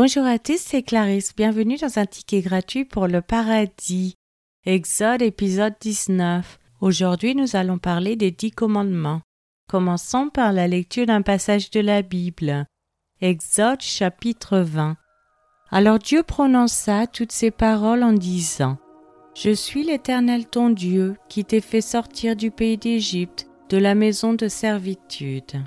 Bonjour à tous, c'est Clarisse. Bienvenue dans un ticket gratuit pour le paradis. Exode épisode 19. Aujourd'hui, nous allons parler des dix commandements. Commençons par la lecture d'un passage de la Bible. Exode chapitre 20. Alors Dieu prononça toutes ces paroles en disant Je suis l'Éternel ton Dieu qui t'ai fait sortir du pays d'Égypte, de la maison de servitude.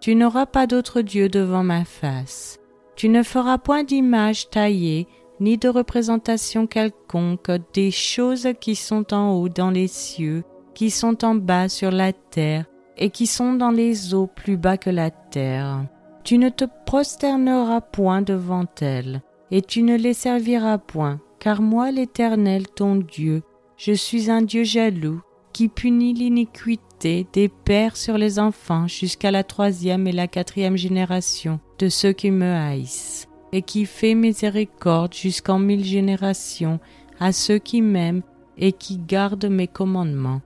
Tu n'auras pas d'autre Dieu devant ma face. Tu ne feras point d'image taillée, ni de représentation quelconque des choses qui sont en haut dans les cieux, qui sont en bas sur la terre, et qui sont dans les eaux plus bas que la terre. Tu ne te prosterneras point devant elles, et tu ne les serviras point, car moi l'Éternel ton Dieu, je suis un Dieu jaloux, qui punit l'iniquité des pères sur les enfants jusqu'à la troisième et la quatrième génération de ceux qui me haïssent, et qui fait miséricorde jusqu'en mille générations à ceux qui m'aiment et qui gardent mes commandements.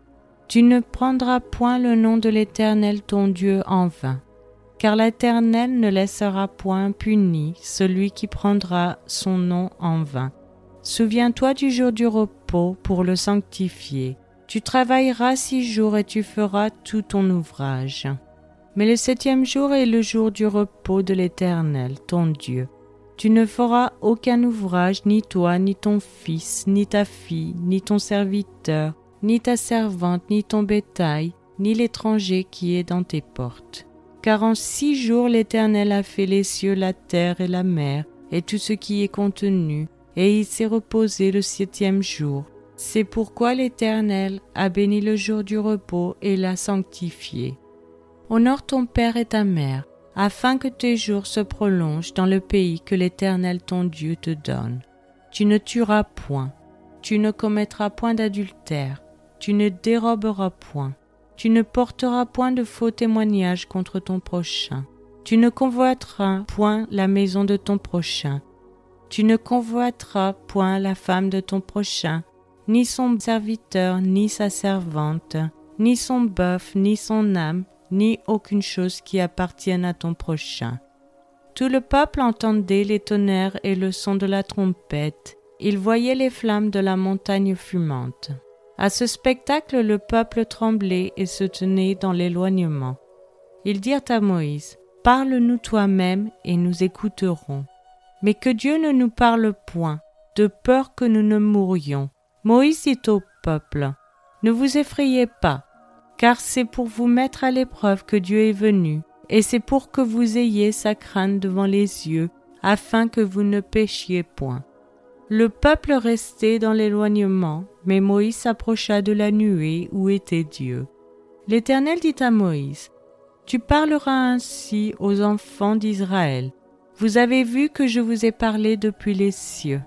Tu ne prendras point le nom de l'Éternel ton Dieu en vain, car l'Éternel ne laissera point puni celui qui prendra son nom en vain. Souviens-toi du jour du repos pour le sanctifier. Tu travailleras six jours et tu feras tout ton ouvrage. Mais le septième jour est le jour du repos de l'Éternel, ton Dieu. Tu ne feras aucun ouvrage, ni toi, ni ton fils, ni ta fille, ni ton serviteur, ni ta servante, ni ton bétail, ni l'étranger qui est dans tes portes. Car en six jours l'Éternel a fait les cieux, la terre et la mer, et tout ce qui est contenu, et il s'est reposé le septième jour. C'est pourquoi l'Éternel a béni le jour du repos et l'a sanctifié. Honore ton Père et ta Mère, afin que tes jours se prolongent dans le pays que l'Éternel ton Dieu te donne. Tu ne tueras point, tu ne commettras point d'adultère, tu ne déroberas point, tu ne porteras point de faux témoignages contre ton prochain, tu ne convoiteras point la maison de ton prochain, tu ne convoiteras point la femme de ton prochain, ni son serviteur, ni sa servante, ni son bœuf, ni son âme, ni aucune chose qui appartienne à ton prochain. Tout le peuple entendait les tonnerres et le son de la trompette. Il voyait les flammes de la montagne fumante. À ce spectacle, le peuple tremblait et se tenait dans l'éloignement. Ils dirent à Moïse, Parle-nous toi-même et nous écouterons. Mais que Dieu ne nous parle point, de peur que nous ne mourions. Moïse dit au peuple, Ne vous effrayez pas, car c'est pour vous mettre à l'épreuve que Dieu est venu, et c'est pour que vous ayez sa crainte devant les yeux, afin que vous ne péchiez point. Le peuple restait dans l'éloignement, mais Moïse s'approcha de la nuée où était Dieu. L'Éternel dit à Moïse, Tu parleras ainsi aux enfants d'Israël. Vous avez vu que je vous ai parlé depuis les cieux.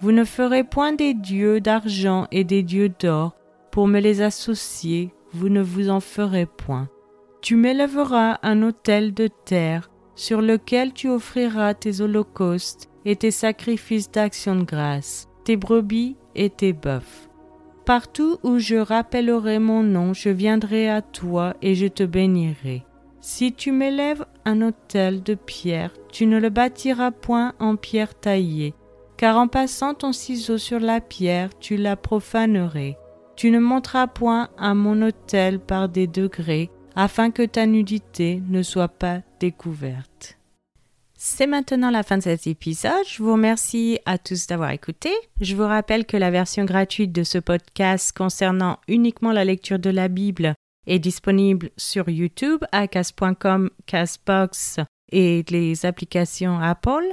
Vous ne ferez point des dieux d'argent et des dieux d'or pour me les associer, vous ne vous en ferez point. Tu m'élèveras un autel de terre sur lequel tu offriras tes holocaustes et tes sacrifices d'action de grâce, tes brebis et tes bœufs. Partout où je rappellerai mon nom, je viendrai à toi et je te bénirai. Si tu m'élèves un autel de pierre, tu ne le bâtiras point en pierre taillée, car en passant ton ciseau sur la pierre, tu la profanerais. Tu ne monteras point à mon autel par des degrés, afin que ta nudité ne soit pas découverte. C'est maintenant la fin de cet épisode. Je vous remercie à tous d'avoir écouté. Je vous rappelle que la version gratuite de ce podcast concernant uniquement la lecture de la Bible est disponible sur YouTube à cas.com, Casbox et les applications Apple.